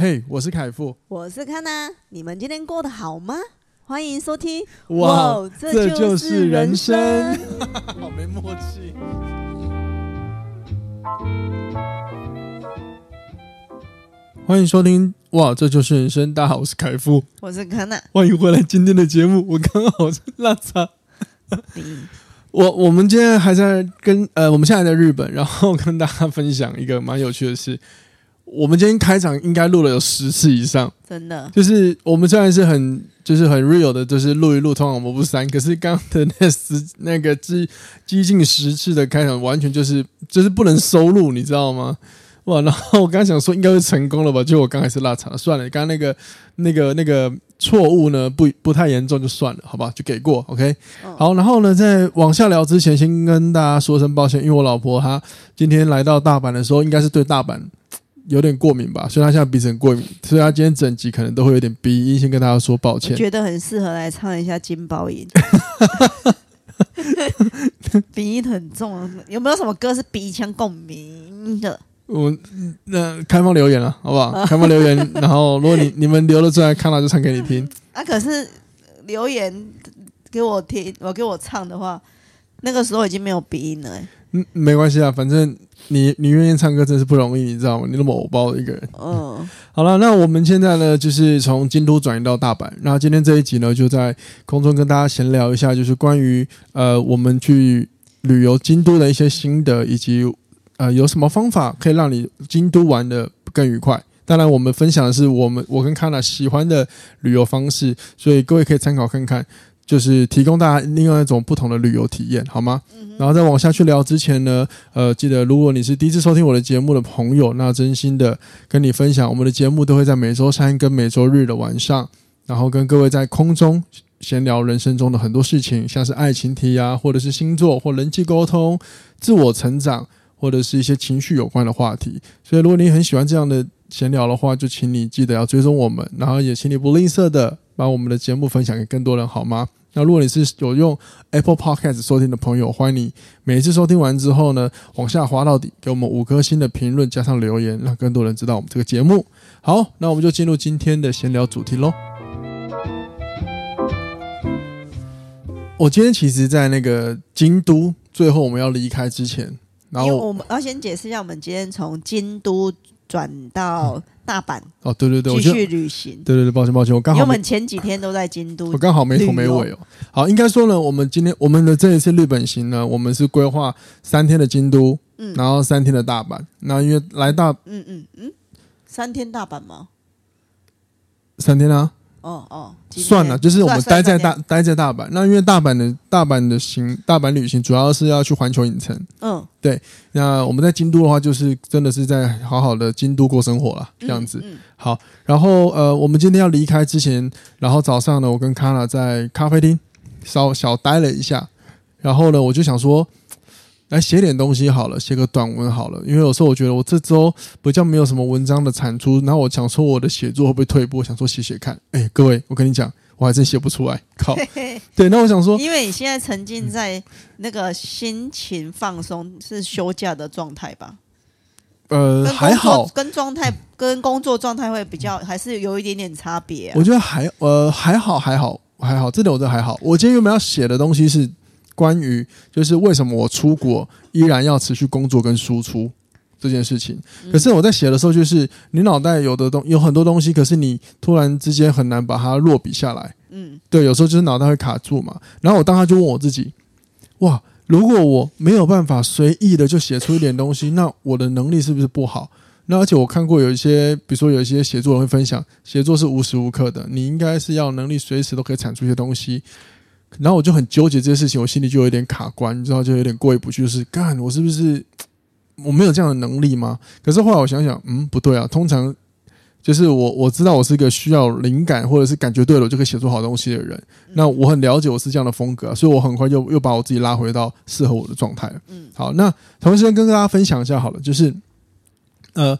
嘿，我是凯富，我是康娜，你们今天过得好吗？欢迎收听。哇，哇这就是人生，好没默契。欢迎收听。哇，这就是人生。大家好，我是凯富，我是康娜，欢迎回来今天的节目。我刚好是拉碴。我我们今天还在跟呃，我们现在在日本，然后跟大家分享一个蛮有趣的事。我们今天开场应该录了有十次以上，真的。就是我们虽然是很就是很 real 的，就是录一录，通常我们不删。可是刚刚的那十那个激激近十次的开场，完全就是就是不能收录，你知道吗？哇！然后我刚刚想说应该会成功了吧，就我刚才是落差了，算了，刚刚那个那个那个错误呢，不不太严重就算了，好吧，就给过，OK。嗯、好，然后呢，在往下聊之前，先跟大家说声抱歉，因为我老婆她今天来到大阪的时候，应该是对大阪。有点过敏吧，所以他现在鼻子很过敏，所以他今天整集可能都会有点鼻音，先跟大家说抱歉。觉得很适合来唱一下金包银，鼻音很重，有没有什么歌是鼻腔共鸣的？我那开放留言了，好不好？开放留言，然后如果你你们留了出来，看到就唱给你听。啊，可是留言给我听，我给我唱的话，那个时候已经没有鼻音了，欸。嗯，没关系啊，反正你你愿意唱歌真是不容易，你知道吗？你那么偶包的一个人。嗯，好了，那我们现在呢，就是从京都转移到大阪。那今天这一集呢，就在空中跟大家闲聊一下，就是关于呃我们去旅游京都的一些心得，以及呃有什么方法可以让你京都玩得更愉快。当然，我们分享的是我们我跟康娜喜欢的旅游方式，所以各位可以参考看看。就是提供大家另外一种不同的旅游体验，好吗？嗯、然后在往下去聊之前呢，呃，记得如果你是第一次收听我的节目的朋友，那真心的跟你分享，我们的节目都会在每周三跟每周日的晚上，然后跟各位在空中闲聊人生中的很多事情，像是爱情题啊，或者是星座或人际沟通、自我成长，或者是一些情绪有关的话题。所以，如果你很喜欢这样的闲聊的话，就请你记得要追踪我们，然后也请你不吝啬的把我们的节目分享给更多人，好吗？那如果你是有用 Apple Podcast 收听的朋友，欢迎你每一次收听完之后呢，往下滑到底，给我们五颗星的评论加上留言，让更多人知道我们这个节目。好，那我们就进入今天的闲聊主题喽。我今天其实，在那个京都，最后我们要离开之前，然后我们要先解释一下，我们今天从京都转到。大阪哦，对对对，继续旅行。对对对，抱歉抱歉，我刚好。我们前几天都在京都，我刚好没头没尾哦。好，应该说呢，我们今天我们的这一次日本行呢，我们是规划三天的京都，嗯，然后三天的大阪。那因为来大，嗯嗯嗯，三天大阪吗？三天啊。哦哦，算了，就是我们待在大待在大阪。那因为大阪的大阪的行大阪旅行主要是要去环球影城。嗯，对。那我们在京都的话，就是真的是在好好的京都过生活了，这样子。嗯嗯、好，然后呃，我们今天要离开之前，然后早上呢，我跟卡娜在咖啡厅稍小待了一下，然后呢，我就想说。来写点东西好了，写个短文好了，因为有时候我觉得我这周比较没有什么文章的产出，然后我想说我的写作会不会退步，我想说写写看。哎，各位，我跟你讲，我还真写不出来，靠。对，那我想说，因为你现在沉浸在那个心情放松、是休假的状态吧？呃，还好，跟状态跟工作状态会比较，还是有一点点差别啊。我觉得还呃还好还好还好，这点我觉得还好。我今天原本要写的东西是。关于就是为什么我出国依然要持续工作跟输出这件事情，可是我在写的时候，就是你脑袋有的东有很多东西，可是你突然之间很难把它落笔下来。嗯，对，有时候就是脑袋会卡住嘛。然后我当时就问我自己：哇，如果我没有办法随意的就写出一点东西，那我的能力是不是不好？那而且我看过有一些，比如说有一些写作人会分享，写作是无时无刻的，你应该是要能力随时都可以产出一些东西。然后我就很纠结这些事情，我心里就有点卡关，你知道，就有点过意不去，就是干我是不是我没有这样的能力吗？可是后来我想想，嗯，不对啊，通常就是我我知道我是一个需要灵感或者是感觉对了，我就可以写出好东西的人。那我很了解我是这样的风格，所以我很快就又把我自己拉回到适合我的状态。嗯，好，那同时跟大家分享一下好了，就是呃，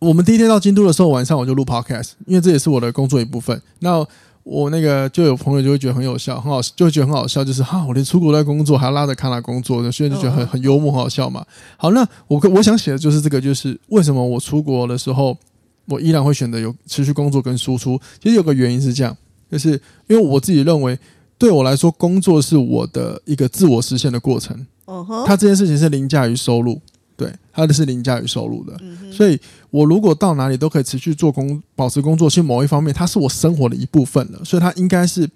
我们第一天到京都的时候，晚上我就录 podcast，因为这也是我的工作一部分。那我那个就有朋友就会觉得很有效，很好，就会觉得很好笑，就是哈，我连出国在工作还要拉着卡拉工作，所以就觉得很很幽默，很好笑嘛。好，那我我想写的就是这个，就是为什么我出国的时候我依然会选择有持续工作跟输出。其实有个原因是这样，就是因为我自己认为，对我来说，工作是我的一个自我实现的过程。嗯哼，它这件事情是凌驾于收入，对，它的是凌驾于收入的。所以我如果到哪里都可以持续做工，保持工作，其实某一方面，它是我生活的一部分了。所以它应该是。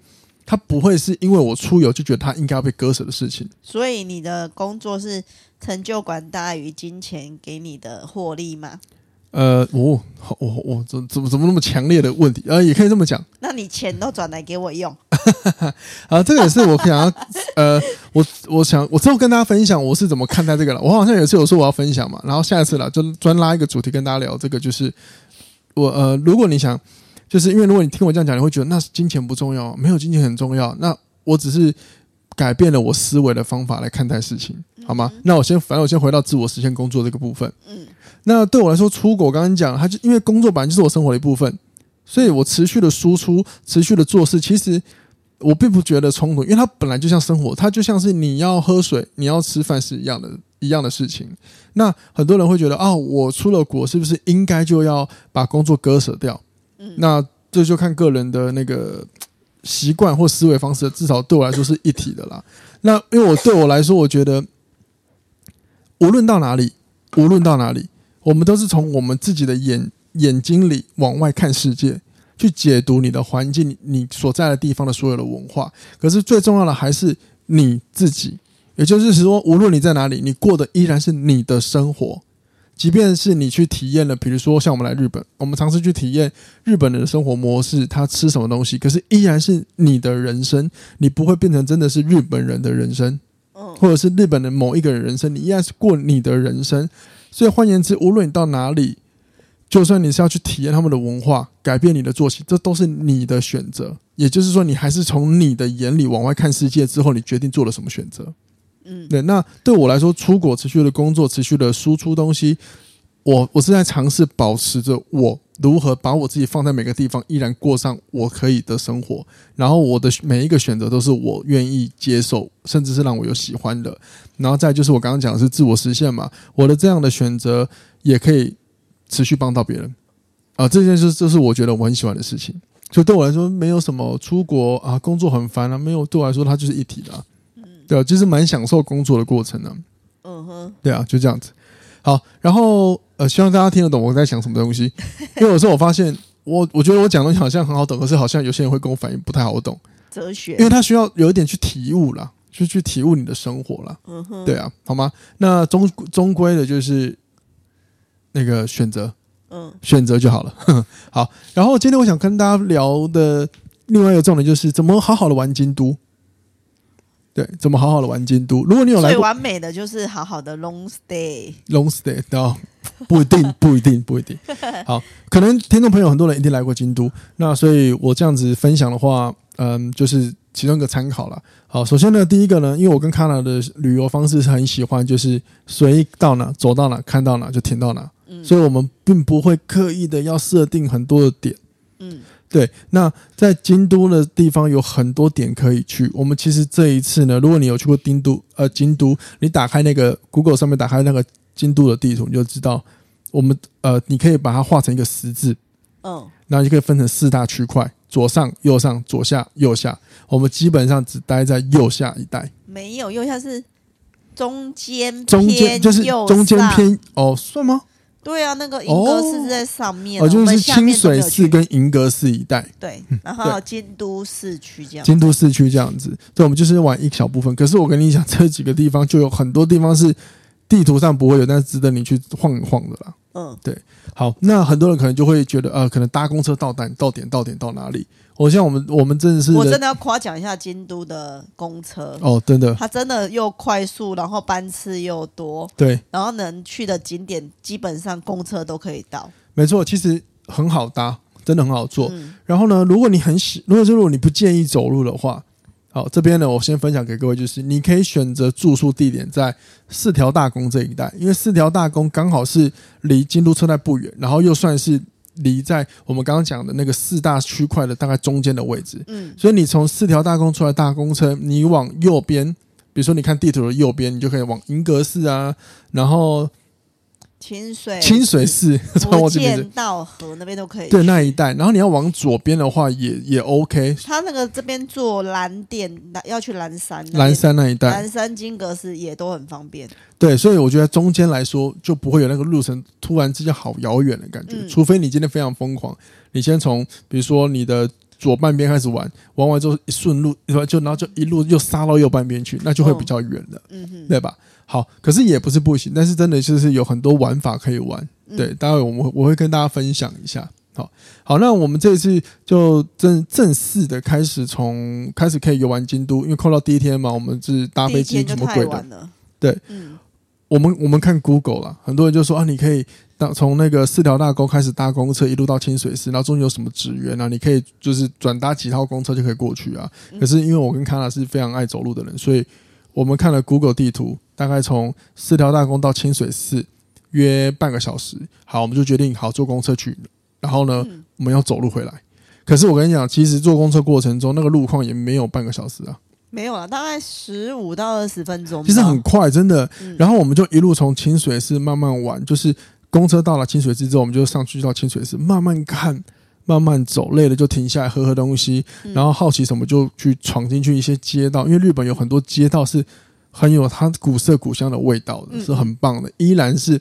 它不会是因为我出游就觉得它应该要被割舍的事情。所以你的工作是成就感大于金钱给你的获利吗？呃，我我我怎怎么怎么那么强烈的问题？呃，也可以这么讲。那你钱都转来给我用？啊，这个也是我想要呃，我我想我之后跟大家分享我是怎么看待这个了。我好像有一次有说我要分享嘛，然后下一次了就专拉一个主题跟大家聊这个，就是我呃，如果你想。就是因为如果你听我这样讲，你会觉得那金钱不重要，没有金钱很重要。那我只是改变了我思维的方法来看待事情，好吗？那我先，反正我先回到自我实现工作这个部分。嗯，那对我来说，出国刚刚讲，它就因为工作本来就是我生活的一部分，所以我持续的输出，持续的做事，其实我并不觉得冲突，因为它本来就像生活，它就像是你要喝水、你要吃饭是一样的，一样的事情。那很多人会觉得啊，我出了国是不是应该就要把工作割舍掉？那这就看个人的那个习惯或思维方式，至少对我来说是一体的啦。那因为我对我来说，我觉得无论到哪里，无论到哪里，我们都是从我们自己的眼眼睛里往外看世界，去解读你的环境，你所在的地方的所有的文化。可是最重要的还是你自己，也就是说，无论你在哪里，你过的依然是你的生活。即便是你去体验了，比如说像我们来日本，我们尝试去体验日本人的生活模式，他吃什么东西，可是依然是你的人生，你不会变成真的是日本人的人生，或者是日本的某一个人人生，你依然是过你的人生。所以换言之，无论你到哪里，就算你是要去体验他们的文化，改变你的作息，这都是你的选择。也就是说，你还是从你的眼里往外看世界之后，你决定做了什么选择。嗯，对，那对我来说，出国持续的工作，持续的输出东西，我我是在尝试保持着我如何把我自己放在每个地方，依然过上我可以的生活。然后我的每一个选择都是我愿意接受，甚至是让我有喜欢的。然后再就是我刚刚讲的是自我实现嘛，我的这样的选择也可以持续帮到别人啊、呃。这件事这是我觉得我很喜欢的事情。所以对我来说，没有什么出国啊，工作很烦啊，没有对我来说，它就是一体的、啊。对啊，就是蛮享受工作的过程的。嗯哼，对啊，就这样子。好，然后呃，希望大家听得懂我在想什么东西。因为有时候我发现，我我觉得我讲东西好像很好懂，可是好像有些人会跟我反映不太好懂。哲学，因为他需要有一点去体悟啦，就去体悟你的生活啦。嗯哼，对啊，好吗？那终终归的就是那个选择，嗯，选择就好了。好，然后今天我想跟大家聊的另外一个重点就是怎么好好的玩京都。对，怎么好好的玩京都？如果你有来过，最完美的就是好好的 long stay。long stay，哦，不一定，不一定，不一定。好，可能听众朋友很多人一定来过京都，那所以我这样子分享的话，嗯，就是其中一个参考了。好，首先呢，第一个呢，因为我跟 Kana 的旅游方式是很喜欢，就是随意到哪走到哪看到哪就停到哪，嗯，所以我们并不会刻意的要设定很多的点，嗯。对，那在京都的地方有很多点可以去。我们其实这一次呢，如果你有去过京都，呃，京都，你打开那个 Google 上面打开那个京都的地图，你就知道，我们呃，你可以把它画成一个十字，嗯，然后就可以分成四大区块：左上、右上、左下、右下。我们基本上只待在右下一带，没有右下是中间，中间就是中间偏哦，算吗？对啊，那个银阁寺是在上面，哦，哦，就是清水寺跟银阁寺一带。对，然后京都市区这样。京都市区这样子，对，我们就是玩一小部分。可是我跟你讲，这几个地方就有很多地方是地图上不会有，但是值得你去晃一晃的啦。嗯，对。好，那很多人可能就会觉得，呃，可能搭公车到站到点到点到哪里？我像我们我们真的是，我真的要夸奖一下京都的公车哦，真的，它真的又快速，然后班次又多，对，然后能去的景点基本上公车都可以到。没错，其实很好搭，真的很好坐。嗯、然后呢，如果你很喜，如果是如果你不建议走路的话，好，这边呢，我先分享给各位，就是你可以选择住宿地点在四条大宫这一带，因为四条大宫刚好是离京都车站不远，然后又算是。离在我们刚刚讲的那个四大区块的大概中间的位置，嗯，所以你从四条大公出来大公车，你往右边，比如说你看地图的右边，你就可以往银阁寺啊，然后清水清水寺，福建道河那边都可以。对，那一带。然后你要往左边的话也，也也 OK。他那个这边坐蓝电，要去蓝山，蓝山那一带，蓝山金阁寺也都很方便。对，所以我觉得中间来说就不会有那个路程突然之间好遥远的感觉，嗯、除非你今天非常疯狂，你先从比如说你的左半边开始玩，玩完之后一顺路，就然后就一路又杀到右半边去，那就会比较远了，嗯哼，对吧？好，可是也不是不行，但是真的就是有很多玩法可以玩。对，待会我们我会跟大家分享一下。好，好，那我们这次就正正式的开始，从开始可以游玩京都，因为扣到第一天嘛，我们是搭飞机什么鬼的。对，嗯，我们我们看 Google 了，很多人就说啊，你可以当从那个四条大沟开始搭公车，一路到清水寺，然后中间有什么职员啊，你可以就是转搭几套公车就可以过去啊。可是因为我跟卡拉是非常爱走路的人，所以我们看了 Google 地图。大概从四条大宫到清水寺约半个小时，好，我们就决定好坐公车去，然后呢，嗯、我们要走路回来。可是我跟你讲，其实坐公车过程中那个路况也没有半个小时啊，没有啊，大概十五到二十分钟，其实很快，真的。然后我们就一路从清水寺慢慢玩，就是公车到了清水寺之后，我们就上去到清水寺慢慢看，慢慢走，累了就停下来喝喝东西，然后好奇什么就去闯进去一些街道，因为日本有很多街道是。很有它古色古香的味道的，是很棒的。依然是，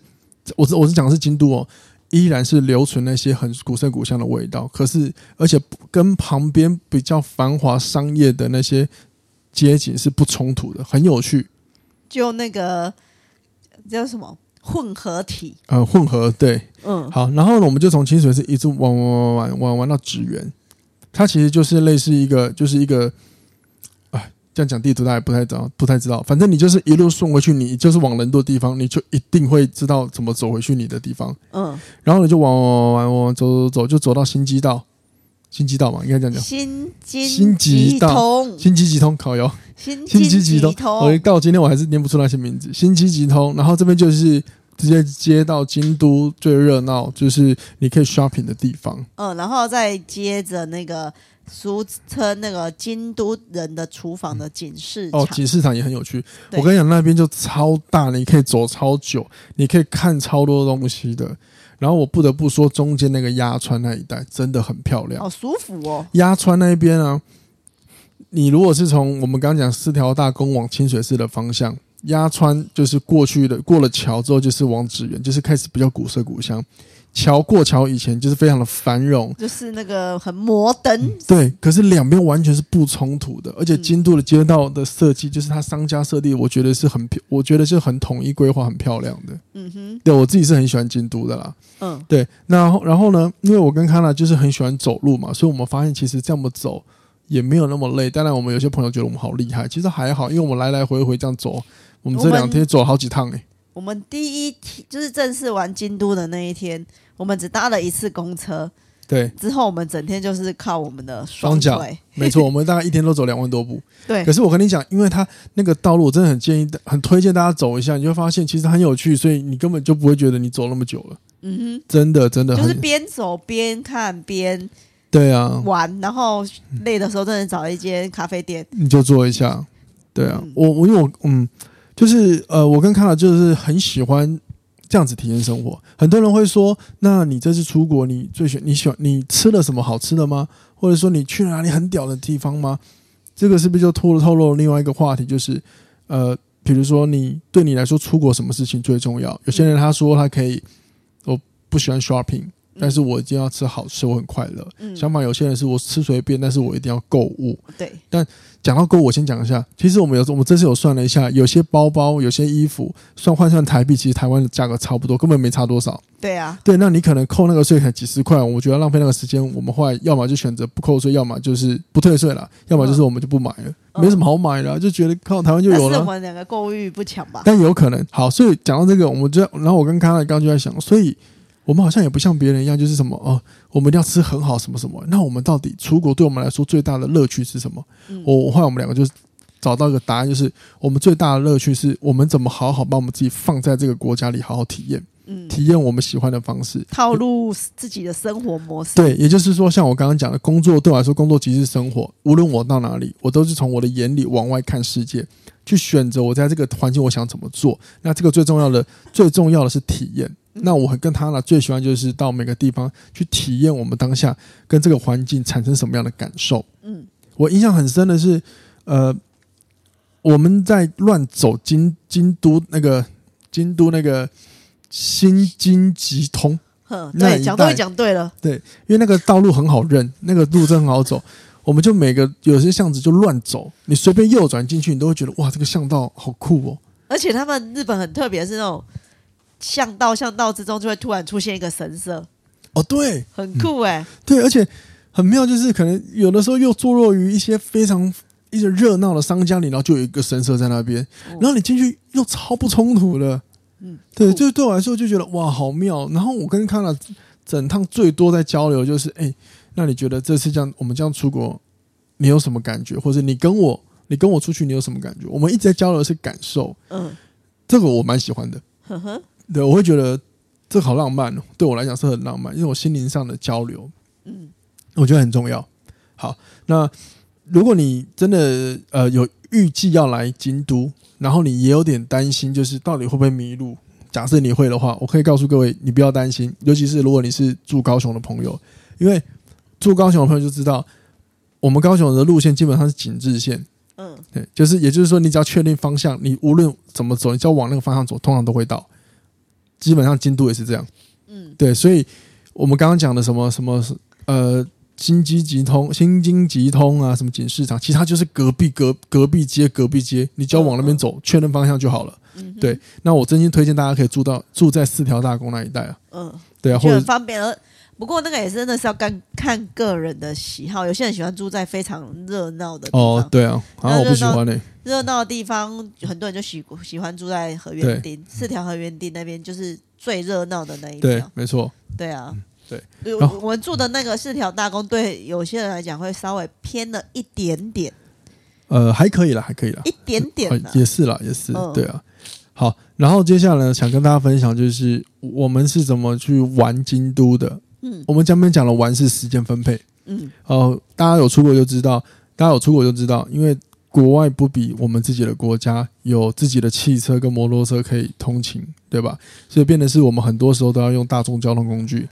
我是我是讲的是京都哦，依然是留存那些很古色古香的味道。可是，而且跟旁边比较繁华商业的那些街景是不冲突的，很有趣。就那个叫什么混合体？呃，混合对，嗯，好。然后呢，我们就从清水寺一直玩玩玩玩玩玩到祇园，它其实就是类似一个，就是一个。这样讲地图大家不太知道，不太知道。反正你就是一路顺回去，你就是往人多的地方，你就一定会知道怎么走回去你的地方。嗯，然后你就往往往往走走走，就走到新基道，新基道嘛，应该这样讲。新机新机通，心机急通，烤油。心机急通。我到今天我还是念不出那些名字。新机急通，然后这边就是直接接到京都最热闹，就是你可以 shopping 的地方。嗯，然后再接着那个。俗称那个京都人的厨房的锦市场。哦，锦市场也很有趣。我跟你讲，那边就超大，你可以走超久，你可以看超多东西的。然后我不得不说，中间那个鸭川那一带真的很漂亮，好舒服哦。鸭川那边啊，你如果是从我们刚刚讲四条大宫往清水寺的方向，鸭川就是过去的，过了桥之后就是往祇园，就是开始比较古色古香。桥过桥以前就是非常的繁荣，就是那个很摩登、嗯。对，可是两边完全是不冲突的，而且京都的街道的设计，就是它商家设计，我觉得是很，我觉得是很统一规划、很漂亮的。嗯哼，对我自己是很喜欢京都的啦。嗯，对，那然后呢，因为我跟康娜就是很喜欢走路嘛，所以我们发现其实这么走也没有那么累。当然，我们有些朋友觉得我们好厉害，其实还好，因为我们来来回回这样走，我们这两天走了好几趟诶、欸。我们第一天就是正式玩京都的那一天，我们只搭了一次公车。对，之后我们整天就是靠我们的双脚。没错，我们大概一天都走两万多步。对，可是我跟你讲，因为它那个道路，我真的很建议、很推荐大家走一下，你就会发现其实很有趣，所以你根本就不会觉得你走那么久了。嗯哼，真的真的，就是边走边看边对啊玩，然后累的时候真的找一间咖啡店，你就坐一下。对啊，嗯、我我因为我嗯。就是呃，我跟康纳就是很喜欢这样子体验生活。很多人会说，那你这次出国，你最喜你喜欢你吃了什么好吃的吗？或者说你去了哪里很屌的地方吗？这个是不是就透露透露另外一个话题？就是呃，比如说你对你来说出国什么事情最重要？有些人他说他可以，我不喜欢 shopping，但是我一定要吃好吃，我很快乐。嗯，相反，有些人是我吃随便，但是我一定要购物。对，但。讲到购物，我先讲一下。其实我们有，我们这次有算了一下，有些包包、有些衣服，算换算台币，其实台湾的价格差不多，根本没差多少。对啊，对，那你可能扣那个税才几十块，我觉得浪费那个时间。我们后来要么就选择不扣税，要么就是不退税了，要么就是我们就不买了，嗯、没什么好买的，就觉得靠台湾就有了。我们两个购物欲不强吧？但有可能。好，所以讲到这个，我们就然后我跟康奈刚刚就在想，所以。我们好像也不像别人一样，就是什么哦，我们一定要吃很好什么什么。那我们到底出国对我们来说最大的乐趣是什么？嗯、我后来我们两个就是找到一个答案，就是我们最大的乐趣是我们怎么好好把我们自己放在这个国家里好好体验，嗯，体验我们喜欢的方式，套路自己的生活模式。对，也就是说，像我刚刚讲的，工作对我来说，工作即是生活。无论我到哪里，我都是从我的眼里往外看世界，去选择我在这个环境我想怎么做。那这个最重要的，最重要的是体验。那我跟他呢最喜欢就是到每个地方去体验我们当下跟这个环境产生什么样的感受。嗯，我印象很深的是，呃，我们在乱走京京都那个京都那个新京急通。对，讲对讲对了。对，因为那个道路很好认，那个路真很好走。我们就每个有些巷子就乱走，你随便右转进去，你都会觉得哇，这个巷道好酷哦。而且他们日本很特别，是那种巷道巷道之中就会突然出现一个神社。哦，对，很酷哎。对，而且很妙，就是可能有的时候又坐落于一些非常一些热闹的商家里，然后就有一个神社在那边，然后你进去又超不冲突的。嗯，对，就对我来说就觉得哇，好妙。然后我跟康娜整趟最多在交流就是，哎，那你觉得这次这样我们这样出国，你有什么感觉？或者你跟我你跟我出去，你有什么感觉？我们一直在交流的是感受。嗯，这个我蛮喜欢的。呵呵，对，我会觉得这好浪漫哦。对我来讲是很浪漫，因为我心灵上的交流，嗯，我觉得很重要。好，那如果你真的呃有预计要来京都。然后你也有点担心，就是到底会不会迷路？假设你会的话，我可以告诉各位，你不要担心。尤其是如果你是住高雄的朋友，因为住高雄的朋友就知道，我们高雄的路线基本上是井字线。嗯，对，就是也就是说，你只要确定方向，你无论怎么走，你只要往那个方向走，通常都会到。基本上京都也是这样。嗯，对，所以我们刚刚讲的什么什么呃。新基集通、新京集通啊，什么锦市场，其实它就是隔壁隔隔壁街、隔壁街，你只要往那边走，确认方向就好了。嗯，对。那我真心推荐大家可以住到住在四条大宫那一带啊。嗯，对啊，或者很方便。不过那个也是真的是要看看个人的喜好，有些人喜欢住在非常热闹的地方。哦，对啊，好像我不喜欢呢。热闹的地方，很多人就喜喜欢住在河原町，四条河原町那边就是最热闹的那一条。对，没错。对啊。对，我们住的那个四条大宫，对有些人来讲会稍微偏了一点点。呃，还可以了，还可以了，一点点，也是啦，也是，对啊。好，然后接下来呢，想跟大家分享就是我们是怎么去玩京都的。嗯，我们前面讲了玩是时间分配。嗯，哦，大家有出国就知道，大家有出国就知道，因为国外不比我们自己的国家有自己的汽车跟摩托车可以通勤，对吧？所以变得是我们很多时候都要用大众交通工具。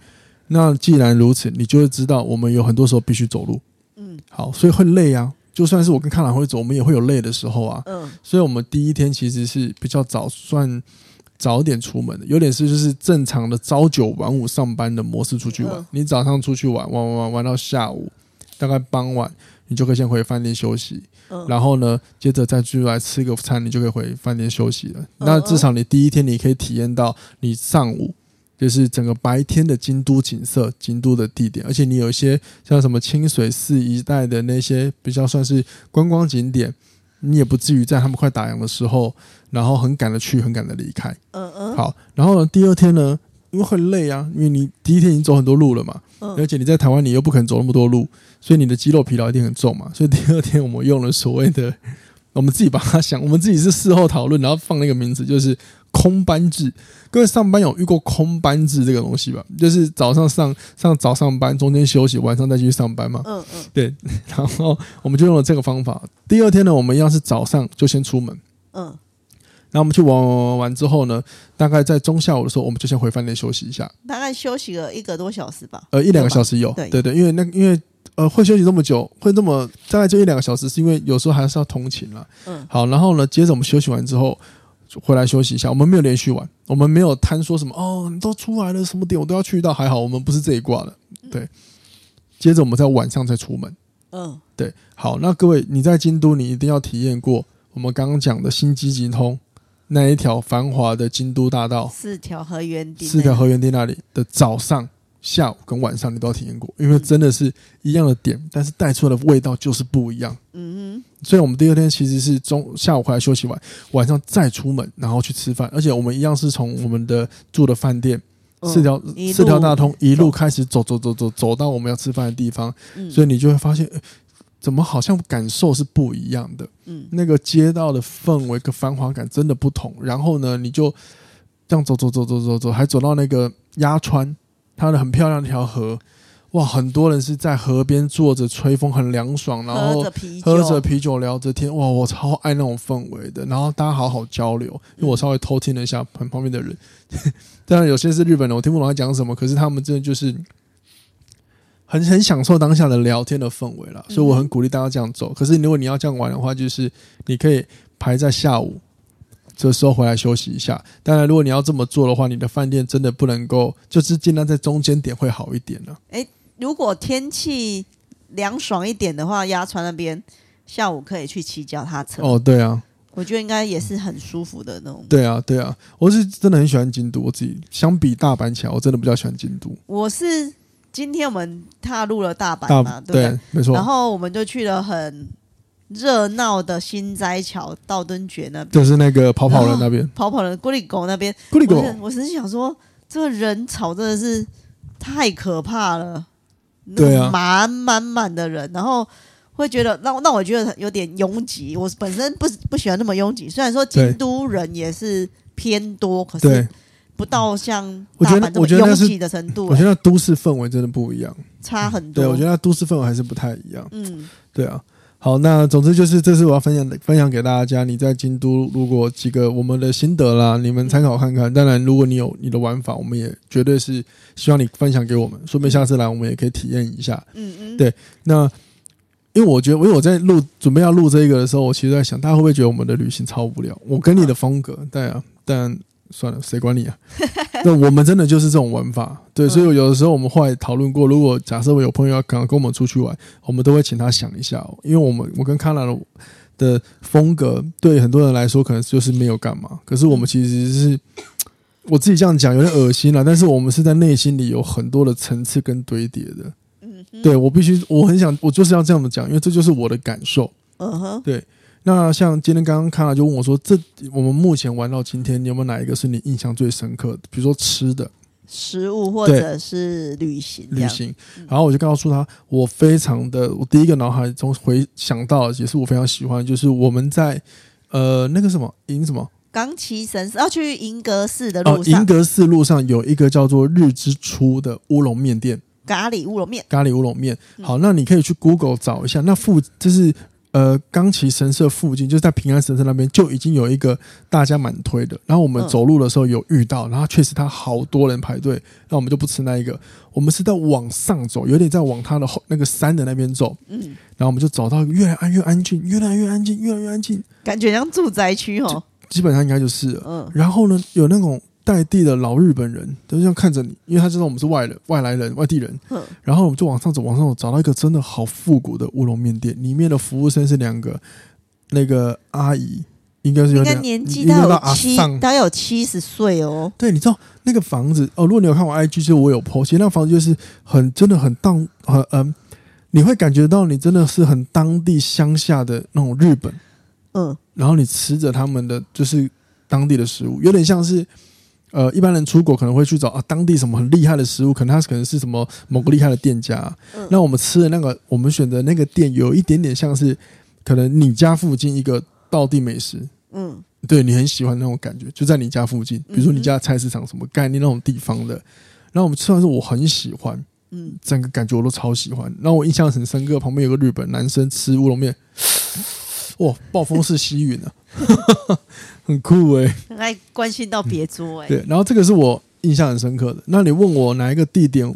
那既然如此，你就会知道我们有很多时候必须走路。嗯，好，所以会累啊。就算是我跟康朗会走，我们也会有累的时候啊。嗯，所以我们第一天其实是比较早，算早点出门的，有点是就是正常的朝九晚五上班的模式出去玩。你早上出去玩玩玩玩玩到下午，大概傍晚，你就可以先回饭店休息。嗯，然后呢，接着再出来吃个餐，你就可以回饭店休息了。那至少你第一天你可以体验到你上午。就是整个白天的京都景色，京都的地点，而且你有一些像什么清水寺一带的那些比较算是观光景点，你也不至于在他们快打烊的时候，然后很赶的去，很赶的离开。嗯嗯。好，然后呢，第二天呢，因为很累啊，因为你第一天已经走很多路了嘛，而且你在台湾你又不可能走那么多路，所以你的肌肉疲劳一定很重嘛，所以第二天我们用了所谓的。我们自己把它想，我们自己是事后讨论，然后放那个名字，就是空班制。各位上班有遇过空班制这个东西吧？就是早上上上早上班，中间休息，晚上再继续上班嘛。嗯嗯，对。然后我们就用了这个方法。第二天呢，我们一样是早上就先出门。嗯。然后我们去玩玩玩完之后呢，大概在中下午的时候，我们就先回饭店休息一下。大概休息了一个多小时吧。呃，一两个小时有。对对对，因为那因为。呃，会休息这么久，会这么大概就一两个小时，是因为有时候还是要通勤了。嗯，好，然后呢，接着我们休息完之后，回来休息一下。我们没有连续玩，我们没有摊说什么哦，你都出来了，什么点我都要去到，还好我们不是这一挂的。对，接着我们在晚上再出门。嗯，对，好，那各位你在京都，你一定要体验过我们刚刚讲的新京急通那一条繁华的京都大道，四条河原町，四条河原町那里的早上。下午跟晚上你都要体验过，因为真的是一样的点，但是带出来的味道就是不一样。嗯嗯，所以我们第二天其实是中下午回来休息完，晚上再出门，然后去吃饭，而且我们一样是从我们的住的饭店四条四条大通一路开始走走走走走到我们要吃饭的地方，所以你就会发现，欸，怎么好像感受是不一样的。嗯，那个街道的氛围跟繁华感真的不同。然后呢，你就这样走走走走走走，还走到那个鸭川。它的很漂亮的一条河，哇，很多人是在河边坐着吹风，很凉爽，然后喝着啤酒聊着天。哇，我超爱那种氛围的。然后大家好好交流，因为我稍微偷听了一下旁边的人，当然有些是日本人，我听不懂他讲什么，可是他们真的就是很很享受当下的聊天的氛围了。所以我很鼓励大家这样走。可是如果你要这样玩的话，就是你可以排在下午。这时候回来休息一下。当然，如果你要这么做的话，你的饭店真的不能够，就是尽量在中间点会好一点呢。哎，如果天气凉爽一点的话，鸭川那边下午可以去骑脚踏车。哦，对啊，我觉得应该也是很舒服的那种。对啊，对啊，我是真的很喜欢京都。我自己相比大阪起来，我真的比较喜欢京都。我是今天我们踏入了大阪嘛，对，对，没错。然后我们就去了很。热闹的新斋桥道顿堀那边，就是那个跑跑人那边，跑跑人咕哩狗那边，咕哩狗。我只是想说，这个人潮真的是太可怕了，对啊，满满满的人，然后会觉得让让我觉得有点拥挤。我本身不不喜欢那么拥挤，虽然说京都人也是偏多，可是不到像大阪这么拥挤的程度。我觉得都市氛围真的不一样，差很多。对，我觉得都市氛围还是不太一样。嗯，对啊。好，那总之就是，这是我要分享的，分享给大家。你在京都，如果几个我们的心得啦，你们参考看看。当然，如果你有你的玩法，我们也绝对是希望你分享给我们，说不定下次来我们也可以体验一下。嗯嗯，对。那因为我觉得，因为我在录准备要录这个的时候，我其实在想，大家会不会觉得我们的旅行超无聊？我跟你的风格，对啊，但。算了，谁管你啊？那我们真的就是这种玩法，对，所以有的时候我们后来讨论过，如果假设我有朋友要跟跟我们出去玩，我们都会请他想一下，因为我们我跟卡拉的的风格，对很多人来说可能就是没有干嘛，可是我们其实是我自己这样讲有点恶心了，但是我们是在内心里有很多的层次跟堆叠的，嗯，对我必须我很想我就是要这样子讲，因为这就是我的感受，嗯哼，对。那像今天刚刚看了，就问我说：“这我们目前玩到今天，你有没有哪一个是你印象最深刻的？比如说吃的食物，或者是旅行？旅行。然后我就告诉他，我非常的，我第一个脑海中回想到，也是我非常喜欢，就是我们在呃那个什么银什么冈崎神社要去银阁寺的路上，银阁寺路上有一个叫做日之初的乌龙面店，咖喱乌龙面，咖喱乌龙面。好，那你可以去 Google 找一下，那附就是。呃，冈崎神社附近就是在平安神社那边就已经有一个大家蛮推的，然后我们走路的时候有遇到，然后确实他好多人排队，那我们就不吃那一个，我们是在往上走，有点在往他的后那个山的那边走，嗯，然后我们就走到越来越安静，越来越安静，越来越安静，感觉像住宅区哦，基本上应该就是了，嗯，然后呢，有那种。在地的老日本人都这样看着你，因为他知道我们是外人、外来人、外地人。嗯，然后我们就往上走，往上走，找到一个真的好复古的乌龙面店，里面的服务生是两个那个阿姨，应该是有点应该年纪大有七，大概有七十岁哦。对，你知道那个房子哦？如果你有看我 IG，就我有 po，其实那个房子就是很真的很当很嗯，你会感觉到你真的是很当地乡下的那种日本。嗯，然后你吃着他们的就是当地的食物，有点像是。呃，一般人出国可能会去找啊，当地什么很厉害的食物，可能他可能是什么某个厉害的店家。嗯，那我们吃的那个，我们选择那个店，有一点点像是可能你家附近一个道地美食。嗯，对，你很喜欢那种感觉，就在你家附近，比如说你家的菜市场什么概念那种地方的。然后我们吃完之后，我很喜欢，嗯，整个感觉我都超喜欢。然后我印象很深刻，旁边有个日本男生吃乌龙面。哇，暴风式吸吮啊，很酷哎、欸！很爱关心到别桌哎、欸。对，然后这个是我印象很深刻的。那你问我哪一个地点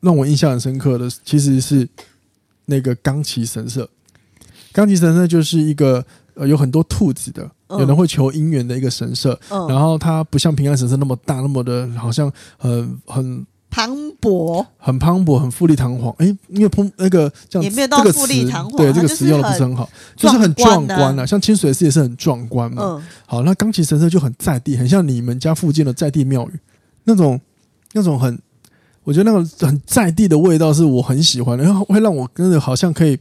让我印象很深刻的，其实是那个冈崎神社。冈崎神社就是一个呃有很多兔子的，有人会求姻缘的一个神社。嗯、然后它不像平安神社那么大，那么的好像很很。磅礴，很磅礴，很富丽堂皇。哎，因为澎那个这样也没有到富丽堂皇，对这个词用的不是很好，就是很壮观啊。像清水寺也是很壮观嘛。嗯，好，那钢琴神社就很在地，很像你们家附近的在地庙宇，那种那种很，我觉得那种很在地的味道是我很喜欢的，然后会让我真的好像可以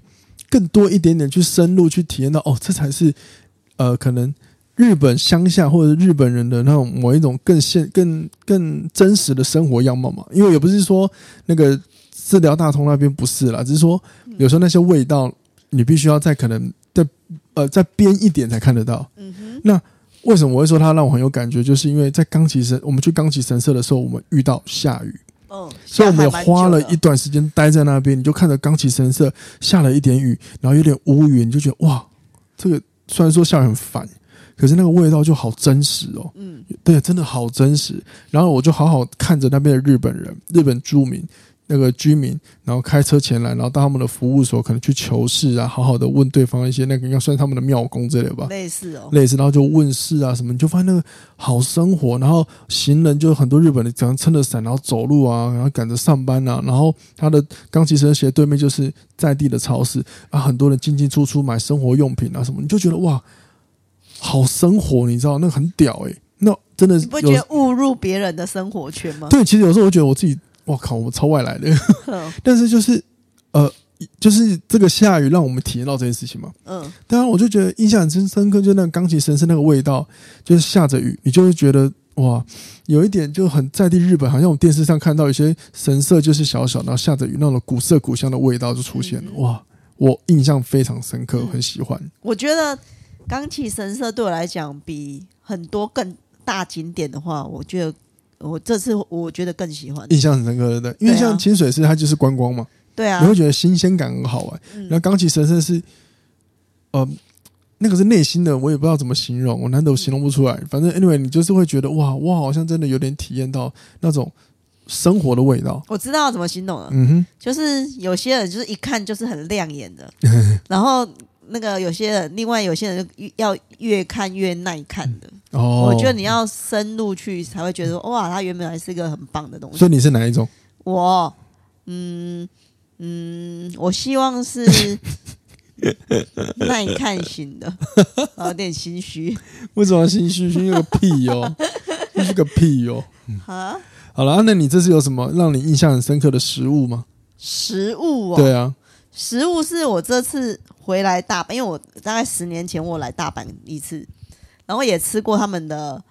更多一点点去深入去体验到，哦，这才是呃可能。日本乡下或者日本人的那种某一种更现、更更真实的生活样貌嘛？因为也不是说那个治疗大通那边不是啦，只是说有时候那些味道你必须要在可能在呃在边一点才看得到。嗯哼。那为什么我会说它让我很有感觉？就是因为在冈崎神，我们去冈崎神社的时候，我们遇到下雨。嗯，所以我们也花了一段时间待在那边，你就看着冈崎神社下了一点雨，然后有点乌云，你就觉得哇，这个虽然说下雨很烦，可是那个味道就好真实哦。嗯，对，真的好真实。然后我就好好看着那边的日本人，日本住民。那个居民，然后开车前来，然后到他们的服务所，可能去求事啊，好好的问对方一些那个应该算他们的庙工之类的吧，类似哦，类似，然后就问事啊什么，你就发现那个好生活，然后行人就很多日本人，这样撑着伞，然后走路啊，然后赶着上班啊，然后他的钢琴声斜对面就是在地的超市啊，很多人进进出出买生活用品啊什么，你就觉得哇，好生活，你知道那个很屌哎、欸。那真的是你不觉得误入别人的生活圈吗？对，其实有时候我觉得我自己。我靠，我们超外来的，但是就是呃，就是这个下雨让我们体验到这件事情嘛。嗯，当然我就觉得印象很深刻，就那个钢琴神社那个味道，就是下着雨，你就会觉得哇，有一点就很在地日本，好像我们电视上看到有些神社就是小小，然后下着雨，那种古色古香的味道就出现了。哇，我印象非常深刻，很喜欢。我觉得冈崎神社对我来讲，比很多更大景点的话，我觉得。我这次我觉得更喜欢，印象很深刻的，因为像清水寺它就是观光嘛，对啊，你会觉得新鲜感很好玩。然后冈崎神社是，呃，那个是内心的，我也不知道怎么形容，我难得我形容不出来。反正 anyway，你就是会觉得哇，我好像真的有点体验到那种生活的味道。我知道怎么形容了，嗯哼，就是有些人就是一看就是很亮眼的，然后。那个有些人，另外有些人要越看越耐看的。哦，我觉得你要深入去才会觉得哇，它原本还是一个很棒的东西。所以你是哪一种？我，嗯嗯，我希望是耐看型的，有点心虚。为什么心虚？心虚个屁哦，心虚个屁哦。好，好了，那你这次有什么让你印象很深刻的食物吗？食物哦，对啊。食物是我这次回来大阪，因为我大概十年前我来大阪一次，然后也吃过他们的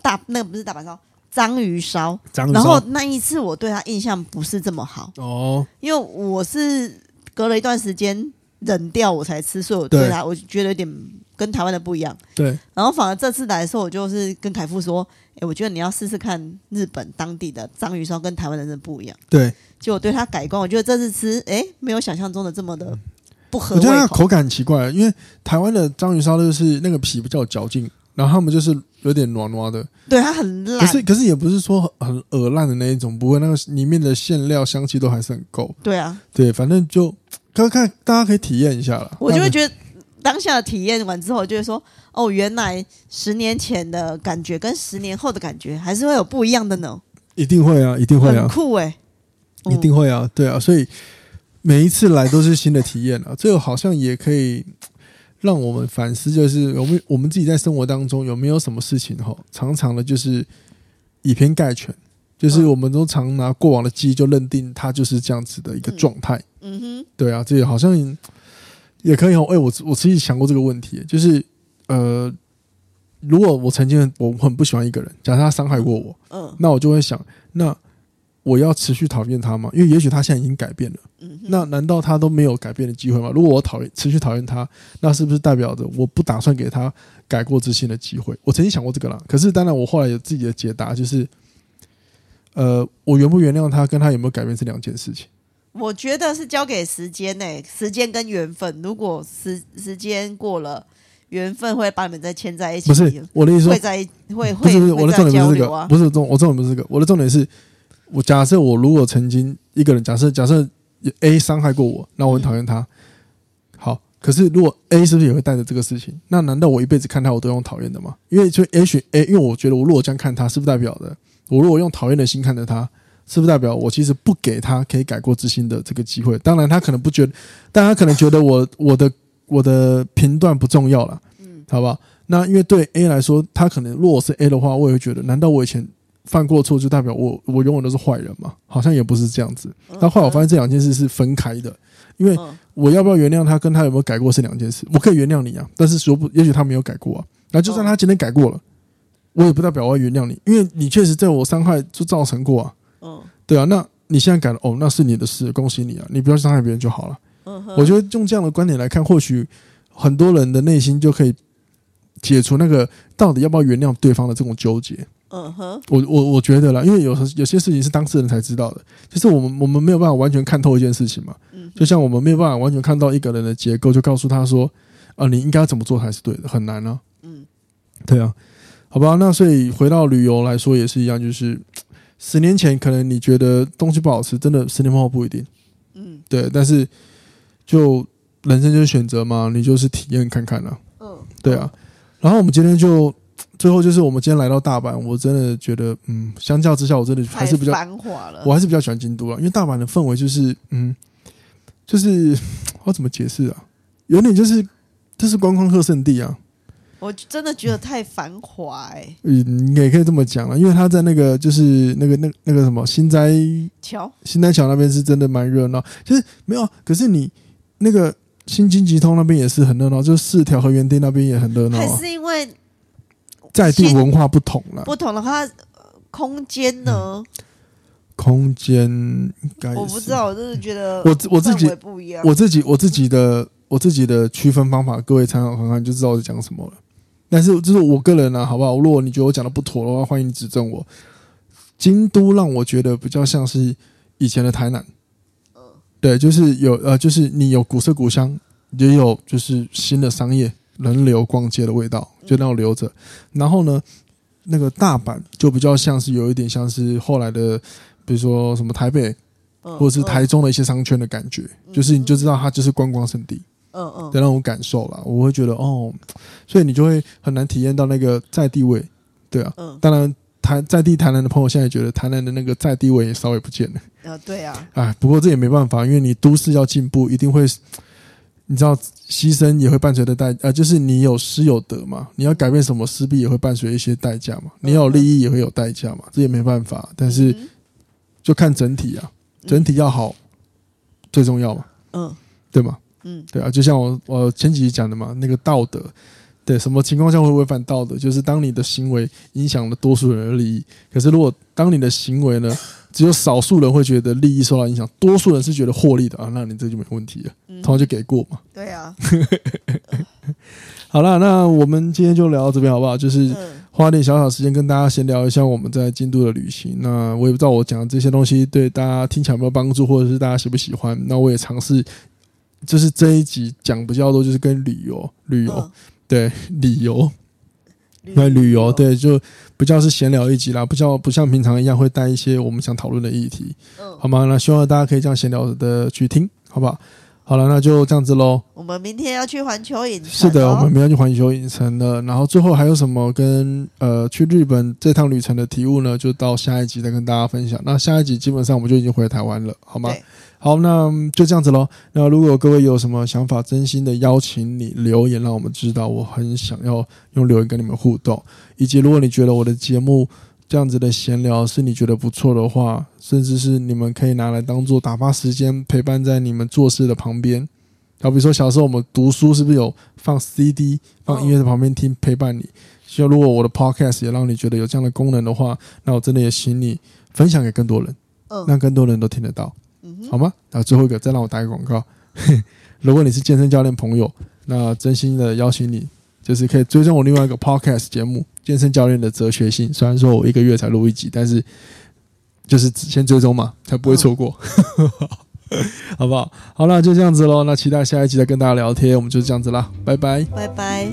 大那个不是大阪烧，章鱼烧。章鱼烧。然后那一次我对他印象不是这么好哦，因为我是隔了一段时间忍掉我才吃，所以我对他我觉得有点跟台湾的不一样。对。然后反而这次来的时候，我就是跟凯富说：“哎，我觉得你要试试看日本当地的章鱼烧，跟台湾的人不一样。”对。就我对他改观，我觉得这次吃，哎，没有想象中的这么的不合。我觉得它口感很奇怪，因为台湾的章鱼烧就是那个皮比较有嚼劲，然后他们就是有点软软的。对，它很烂。可是可是也不是说很恶烂的那一种，不过那个里面的馅料香气都还是很够。对啊，对，反正就看看大家可以体验一下了。我就会觉得当下的体验完之后，就会说，哦，原来十年前的感觉跟十年后的感觉还是会有不一样的呢。一定会啊，一定会啊，很酷哎、欸。一定会啊，对啊，所以每一次来都是新的体验啊。这个好像也可以让我们反思，就是我们我们自己在生活当中有没有什么事情哈，常常的就是以偏概全，就是我们都常拿过往的记忆就认定它就是这样子的一个状态。嗯哼，对啊，这个好像也可以哦。哎，我我自己想过这个问题，就是呃，如果我曾经我很不喜欢一个人，假设他伤害过我，嗯，那我就会想那。我要持续讨厌他吗？因为也许他现在已经改变了。嗯，那难道他都没有改变的机会吗？如果我讨厌持续讨厌他，那是不是代表着我不打算给他改过自新的机会？我曾经想过这个啦。可是当然，我后来有自己的解答，就是，呃，我原不原谅他，跟他有没有改变是两件事情。我觉得是交给时间呢、欸，时间跟缘分。如果时时间过了，缘分会把你们再牵在一起。不是我的意思说，会在会会不是我的重点不是这个，不是重我重点不是这个，我的重点是。我假设我如果曾经一个人，假设假设 A 伤害过我，那我很讨厌他。好，可是如果 A 是不是也会带着这个事情？那难道我一辈子看他我都用讨厌的吗？因为就也许 A，因为我觉得我如果这样看他，是不是代表的我如果用讨厌的心看着他，是不是代表我其实不给他可以改过自新的这个机会？当然他可能不觉得，但他可能觉得我我的我的评断不重要了。嗯，好吧。那因为对 A 来说，他可能如果我是 A 的话，我也会觉得，难道我以前？犯过错就代表我我永远都是坏人嘛？好像也不是这样子。但后来我发现这两件事是分开的，因为我要不要原谅他，跟他有没有改过是两件事。我可以原谅你啊，但是说不，也许他没有改过啊。那就算他今天改过了，我也不代表我要原谅你，因为你确实在我伤害就造成过啊。嗯，对啊。那你现在改了，哦，那是你的事，恭喜你啊！你不要伤害别人就好了。嗯，我觉得用这样的观点来看，或许很多人的内心就可以解除那个到底要不要原谅对方的这种纠结。嗯哼，我我我觉得啦，因为有时有些事情是当事人才知道的，就是我们我们没有办法完全看透一件事情嘛。嗯，就像我们没有办法完全看到一个人的结构，就告诉他说，啊，你应该怎么做才是对的，很难啊。嗯，对啊，好吧，那所以回到旅游来说也是一样，就是十年前可能你觉得东西不好吃，真的十年后不一定。嗯，对，但是就人生就是选择嘛，你就是体验看看啊。嗯，对啊，然后我们今天就。最后就是我们今天来到大阪，我真的觉得，嗯，相较之下，我真的还是比较繁华了。我还是比较喜欢京都啊，因为大阪的氛围就是，嗯，就是我怎么解释啊？有点就是这是观光客圣地啊。我真的觉得太繁华哎、欸。嗯，你也可以这么讲了，因为他在那个就是那个那那个什么新斋桥，新斋桥那边是真的蛮热闹。就是没有，可是你那个新京吉通那边也是很热闹，就是四条河原町那边也很热闹、啊。还是因为。在地文化不同了，不同的话，空间呢？空间应该我不知道，我就是觉得我我自己不一样，我自己我自己的我自己的区分方法，各位参考看看就知道我在讲什么了。但是就是我个人呢、啊，好不好？如果你觉得我讲的不妥的话，欢迎你指正我。京都让我觉得比较像是以前的台南，嗯，对，就是有呃，就是你有古色古香，也有就是新的商业。人流逛街的味道就那样留着，然后呢，那个大阪就比较像是有一点像是后来的，比如说什么台北，或者是台中的一些商圈的感觉，就是你就知道它就是观光圣地，嗯嗯。的那种感受啦。我会觉得哦，所以你就会很难体验到那个在地位，对啊，当然台在地台南的朋友现在觉得台南的那个在地位也稍微不见了，啊，对啊，哎，不过这也没办法，因为你都市要进步，一定会。你知道牺牲也会伴随的代呃，就是你有失有得嘛。你要改变什么，势必也会伴随一些代价嘛。你有利益也会有代价嘛，这也没办法。但是就看整体啊，整体要好最重要嘛。嗯，对吗？嗯，对啊。就像我我前几集讲的嘛，那个道德，对，什么情况下会违反道德？就是当你的行为影响了多数人的利益。可是如果当你的行为呢？只有少数人会觉得利益受到影响，多数人是觉得获利的啊，那你这就没问题了，嗯、通常就给过嘛。对啊。好了，那我们今天就聊到这边好不好？就是花点小小时间跟大家闲聊一下我们在京都的旅行。那我也不知道我讲的这些东西对大家听起来有没有帮助，或者是大家喜不喜欢。那我也尝试，就是这一集讲比较多，就是跟旅游、旅游，嗯、对，旅游。那旅游对，就比较是闲聊一集啦，不像不像平常一样会带一些我们想讨论的议题，嗯，好吗？那希望大家可以这样闲聊的去听，好不好？好了，那就这样子喽。我们明天要去环球影城，是的，我们明天去环球影城了。然后最后还有什么跟呃去日本这趟旅程的体悟呢？就到下一集再跟大家分享。那下一集基本上我们就已经回台湾了，好吗？好，那就这样子喽。那如果各位有什么想法，真心的邀请你留言，让我们知道。我很想要用留言跟你们互动，以及如果你觉得我的节目这样子的闲聊是你觉得不错的话，甚至是你们可以拿来当做打发时间，陪伴在你们做事的旁边。好，比如说小时候我们读书是不是有放 CD、放音乐在旁边听，陪伴你？希望如果我的 Podcast 也让你觉得有这样的功能的话，那我真的也请你分享给更多人，让更多人都听得到。好吗？那最后一个，再让我打个广告。如果你是健身教练朋友，那真心的邀请你，就是可以追踪我另外一个 podcast 节目《健身教练的哲学性》。虽然说我一个月才录一集，但是就是先追踪嘛，才不会错过。好不好？好了，就这样子喽。那期待下一集再跟大家聊天。我们就是这样子啦，拜拜，拜拜。